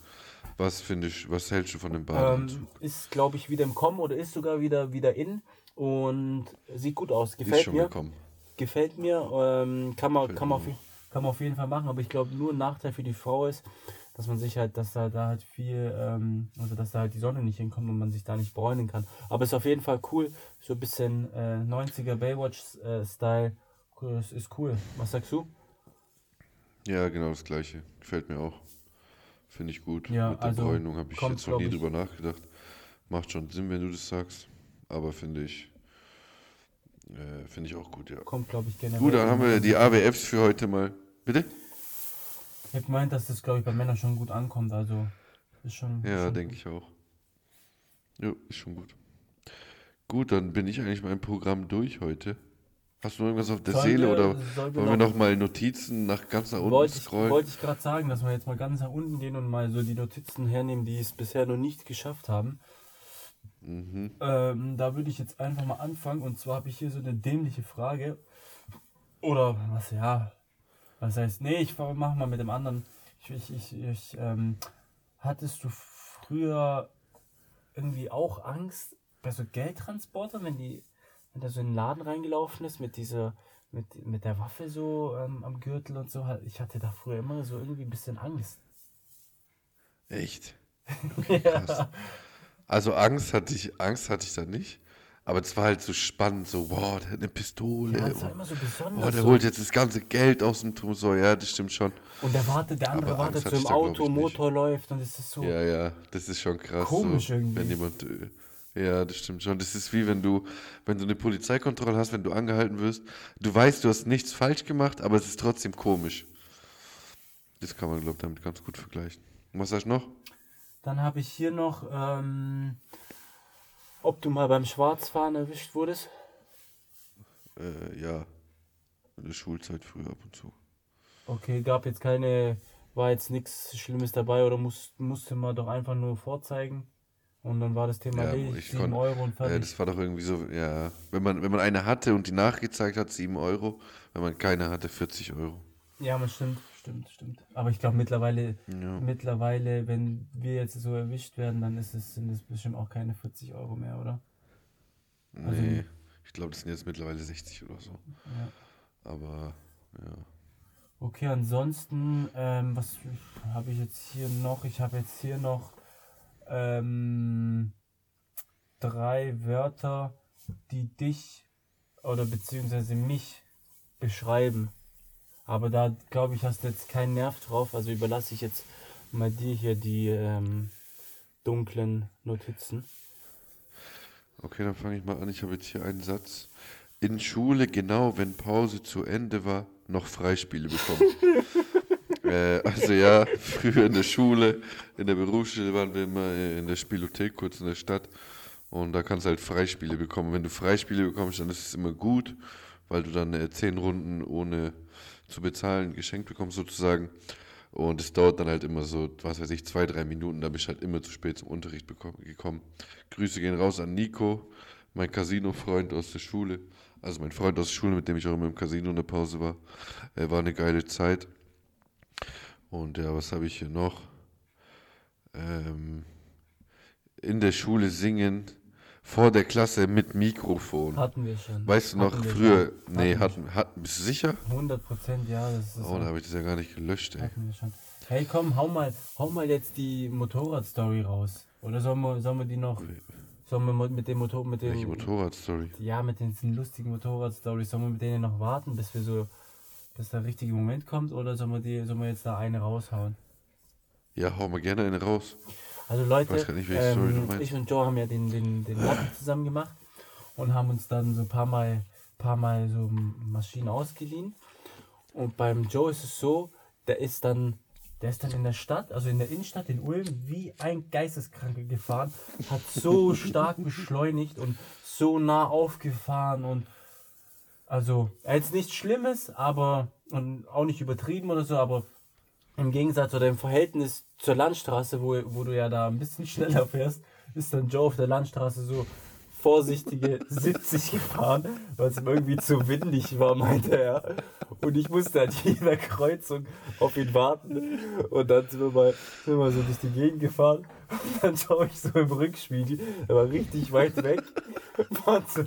Was finde ich, was hältst du von dem Badeanzug? Ähm, ist, glaube ich, wieder im Kommen oder ist sogar wieder, wieder in und sieht gut aus. die ist Gefällt schon mir. gekommen. gefällt mir. Ähm, kann, man, kann, man auf, kann man auf jeden Fall machen, aber ich glaube, nur ein Nachteil für die Frau ist, dass man sich halt, dass da, da halt viel, ähm, also dass da halt die Sonne nicht hinkommt und man sich da nicht bräunen kann. Aber ist auf jeden Fall cool, so ein bisschen äh, 90er Baywatch-Style. Das ist cool. Was sagst du? Ja, genau das gleiche. Gefällt mir auch. Finde ich gut. Ja, Mit der also Bräunung habe ich kommt, jetzt noch nie drüber nachgedacht. Macht schon Sinn, wenn du das sagst. Aber finde ich, äh, finde ich auch gut, ja. Kommt, glaube ich, generell. Gut, dann haben wir die AWFs für heute mal. Bitte? Ich habe gemeint, dass das, glaube ich, bei Männern schon gut ankommt. Also ist schon. Ja, denke ich auch. Jo, ist schon gut. Gut, dann bin ich eigentlich mein Programm durch heute. Hast du noch irgendwas auf der Sollen Seele oder wollen wir noch- noch mal Notizen nach ganz nach unten Wollte ich, scrollen? wollte ich gerade sagen, dass wir jetzt mal ganz nach unten gehen und mal so die Notizen hernehmen, die es bisher noch nicht geschafft haben. Mhm. Ähm, da würde ich jetzt einfach mal anfangen und zwar habe ich hier so eine dämliche Frage. Oder was, ja. Was heißt, nee, ich mach mal mit dem anderen. Ich, ich, ich, ich ähm, hattest du früher irgendwie auch Angst bei so Geldtransportern, wenn die, wenn da so in den Laden reingelaufen ist mit dieser, mit, mit der Waffe so ähm, am Gürtel und so. Ich hatte da früher immer so irgendwie ein bisschen Angst. Echt? Okay, krass. Also Angst hatte ich, Angst hatte ich da nicht. Aber es war halt so spannend, so, wow, der hat eine Pistole. Ja, das war und, immer so oh, besonders. der so. holt jetzt das ganze Geld aus dem Tresor. Ja, das stimmt schon. Und der wartet, der andere Aber wartet so im da, Auto. Motor läuft und es ist so. Ja, ja, das ist schon krass. Komisch so, irgendwie. Wenn jemand, äh, ja, das stimmt schon. Das ist wie wenn du, wenn du eine Polizeikontrolle hast, wenn du angehalten wirst. Du weißt, du hast nichts falsch gemacht, aber es ist trotzdem komisch. Das kann man, glaube ich, damit ganz gut vergleichen. Und was hast du noch? Dann habe ich hier noch, ähm, ob du mal beim Schwarzfahren erwischt wurdest. Äh, ja, in der Schulzeit früher ab und zu. Okay, gab jetzt keine, war jetzt nichts Schlimmes dabei oder muss, musste man doch einfach nur vorzeigen. Und dann war das Thema Ja, erledigt, ich 7 kon- Euro und Ja, fertig. das war doch irgendwie so, ja, wenn man, wenn man eine hatte und die nachgezeigt hat, 7 Euro. Wenn man keine hatte, 40 Euro. Ja, man stimmt, stimmt, stimmt. Aber ich glaube mittlerweile, Ja. mittlerweile, wenn wir jetzt so erwischt werden, dann ist es, sind es bestimmt auch keine 40 Euro mehr, oder? Also- Nee, ich glaube, das sind jetzt mittlerweile 60 oder so. Ja. Aber, ja. Okay, ansonsten, ähm, was habe ich jetzt hier noch? Ich habe jetzt hier noch ähm, drei Wörter, die dich oder beziehungsweise mich beschreiben. Aber da glaube ich, hast du jetzt keinen Nerv drauf. Also überlasse ich jetzt mal dir hier die ähm, dunklen Notizen. Okay, dann fange ich mal an. Ich habe jetzt hier einen Satz. In Schule, genau wenn Pause zu Ende war, noch Freispiele bekommen. äh, also ja, früher in der Schule, in der Berufsschule waren wir immer äh, in der Spielothek, kurz in der Stadt. Und da kannst du halt Freispiele bekommen. Wenn du Freispiele bekommst, dann ist es immer gut, weil du dann äh, zehn Runden ohne zu bezahlen geschenkt bekommst sozusagen. Und es dauert dann halt immer so, was weiß ich, zwei, drei Minuten, da bist du halt immer zu spät zum Unterricht gekommen. Grüße gehen raus an Nico, mein Casino-Freund aus der Schule. Also mein Freund aus der Schule, mit dem ich auch immer im Casino in der Pause war. Äh, war eine geile Zeit. Und ja, was habe ich hier noch? Ähm, in der Schule singen, vor der Klasse mit Mikrofon. Hatten wir schon. Weißt du noch, Hatten früher, schon. nee, wir hatten, hatten, bist du sicher? schon. 100 Prozent, ja. Das ist Oh, da habe ich das ja gar nicht gelöscht, ey. Hatten wir schon. Hey, komm, hau mal, hau mal jetzt die Motorradstory raus. Oder sollen wir, sollen wir die noch, sollen wir mit dem Motor, mit Welche dem, Motorradstory? ja, mit den lustigen Motorradstories, sollen wir mit denen noch warten, bis wir so, bis der richtige Moment kommt, oder sollen wir die, sollen wir jetzt da eine raushauen? Ja, hau mal gerne eine raus. Also Leute, gar nicht, ähm, ich und Joe haben ja den, den, den Laden zusammen gemacht und haben uns dann so ein paar Mal, paar Mal so Maschinen ausgeliehen. Und beim Joe ist es so, der ist dann, der ist dann in der Stadt, also in der Innenstadt in Ulm, wie ein Geisteskranker gefahren, hat so stark beschleunigt und so nah aufgefahren und also jetzt nichts Schlimmes, aber und auch nicht übertrieben oder so, aber im Gegensatz oder im Verhältnis zur Landstraße, wo, wo du ja da ein bisschen schneller fährst, ist dann Joe auf der Landstraße so vorsichtige 70 gefahren, weil es irgendwie zu windig war, meinte er. Und ich musste an jeder Kreuzung auf ihn warten. Und dann sind wir mal, sind wir so durch die Gegend gefahren. Und dann schaue ich so im Rückspiegel, er war richtig weit weg, waren so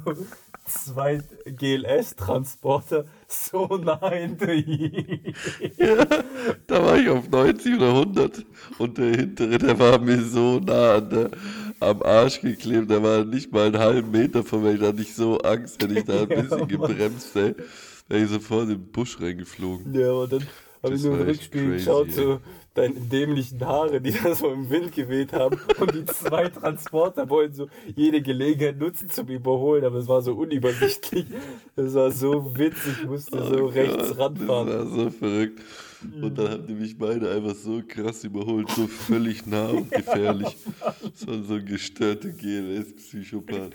zwei GLS-Transporter so nah hinter ihm. Ja, da war ich auf 90 oder 100 und der hintere, der war mir so nah an der, am Arsch geklebt, der war nicht mal einen halben Meter von mir, da hatte ich so Angst, hätte ich da ein Ja, bisschen Mann. gebremst, ey, wäre ich sofort in den Busch reingeflogen. Ja, und dann habe ich nur im Rückspiel geschaut, so deine dämlichen Haare, die da so im Wind geweht haben. Und die zwei Transporter wollten so jede Gelegenheit nutzen zum Überholen, aber es war so unübersichtlich. Das war so witzig, ich musste so Oh rechts Gott, ranfahren. Das war so verrückt. Und dann haben die mich beide einfach so krass überholt, so völlig nah und gefährlich. So, so ein gestörter GLS-Psychopath.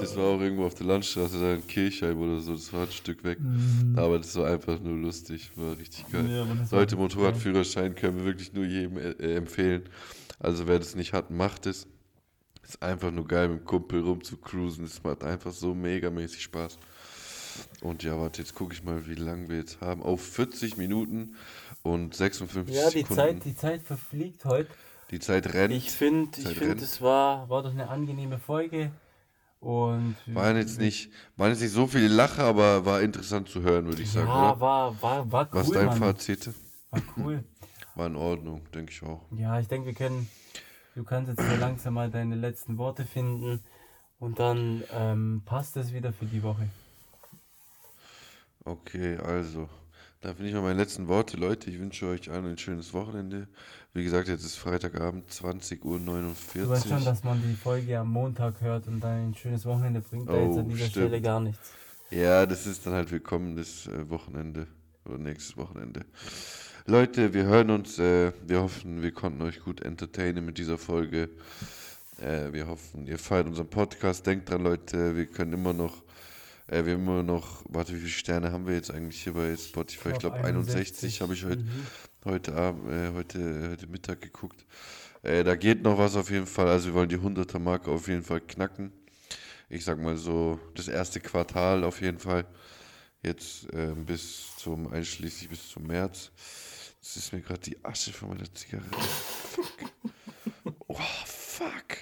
Das war auch irgendwo auf der Landstraße, da in Kirchheim oder so, das war ein Stück weg. Aber das war einfach nur lustig, war richtig geil. Mhm. Ja, das Leute, Motorradführerschein können wir wirklich nur jedem äh, äh, empfehlen. Also wer das nicht hat, macht es. Ist einfach nur geil, mit dem Kumpel rumzucruisen. Es macht einfach so megamäßig Spaß. Und ja, warte, jetzt gucke ich mal, wie lange wir jetzt haben. Auf 40 Minuten und 56 Ja, die Sekunden. Zeit, die Zeit verfliegt heute. die Zeit rennt. Ich finde, ich finde, es war, war doch eine angenehme Folge. Und Waren jetzt, nicht, waren jetzt nicht so viele Lacher, aber war interessant zu hören, würde ich sagen. ja, oder? war, war, war cool, Was dein Mann. Fazit? War cool. War in Ordnung, denke ich auch. Ja, ich denke, wir können, du kannst jetzt so langsam mal deine letzten Worte finden und dann ähm, passt es wieder für die Woche. Okay, also, da finde ich mal meine letzten Worte. Leute, ich wünsche euch allen ein schönes Wochenende. Wie gesagt, jetzt ist Freitagabend, 20.49 Uhr. Du weißt schon, dass man die Folge am Montag hört und dann ein schönes Wochenende bringt da jetzt Oh, an dieser stimmt. Stelle gar nichts. Ja, das ist dann halt willkommenes äh, Wochenende oder nächstes Wochenende. Leute, wir hören uns. Äh, wir hoffen, wir konnten euch gut entertainen mit dieser Folge. Äh, wir hoffen, ihr feiert unseren Podcast. Denkt dran, Leute, wir können immer noch, äh, wir haben immer noch, warte, wie viele Sterne haben wir jetzt eigentlich hier bei Spotify? Ich glaube 61 habe ich heute, Mhm. heute Abend, äh, heute, heute Mittag geguckt. Äh, da geht noch was auf jeden Fall. Also wir wollen die 100er Marke auf jeden Fall knacken. Ich sag mal so, das erste Quartal auf jeden Fall. Jetzt ähm, bis zum, einschließlich bis zum März. Das ist mir gerade die Asche von meiner Zigarette. Fuck. Oh, fuck.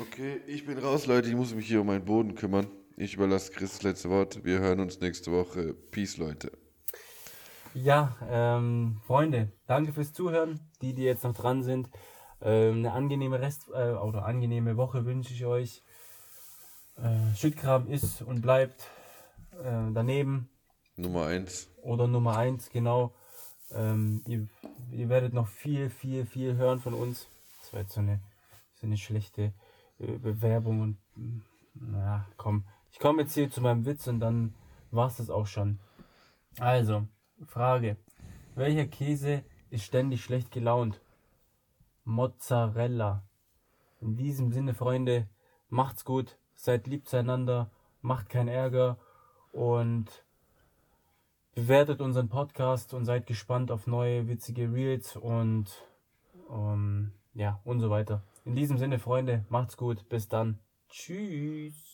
Okay, ich bin raus, Leute. Ich muss mich hier um meinen Boden kümmern. Ich überlasse Chris das letzte Wort. Wir hören uns nächste Woche. Peace, Leute. Ja, ähm, Freunde, danke fürs Zuhören. Die, die jetzt noch dran sind, ähm, eine angenehme Rest äh, oder angenehme Woche wünsche ich euch. Äh, Schüttkram ist und bleibt äh, daneben Nummer eins. oder Nummer eins genau. Ähm, ihr, ihr werdet noch viel, viel, viel hören von uns. Das war jetzt so eine, so eine schlechte äh, Bewerbung und mm, na komm. Ich komme jetzt hier zu meinem Witz und dann war's das auch schon. Also, Frage. Welcher Käse ist ständig schlecht gelaunt? Mozzarella. In diesem Sinne, Freunde, macht's gut, seid lieb zueinander, macht keinen Ärger und bewertet unseren Podcast und seid gespannt auf neue witzige Reels und ähm, ja und so weiter. In diesem Sinne, Freunde, macht's gut, bis dann. Tschüss.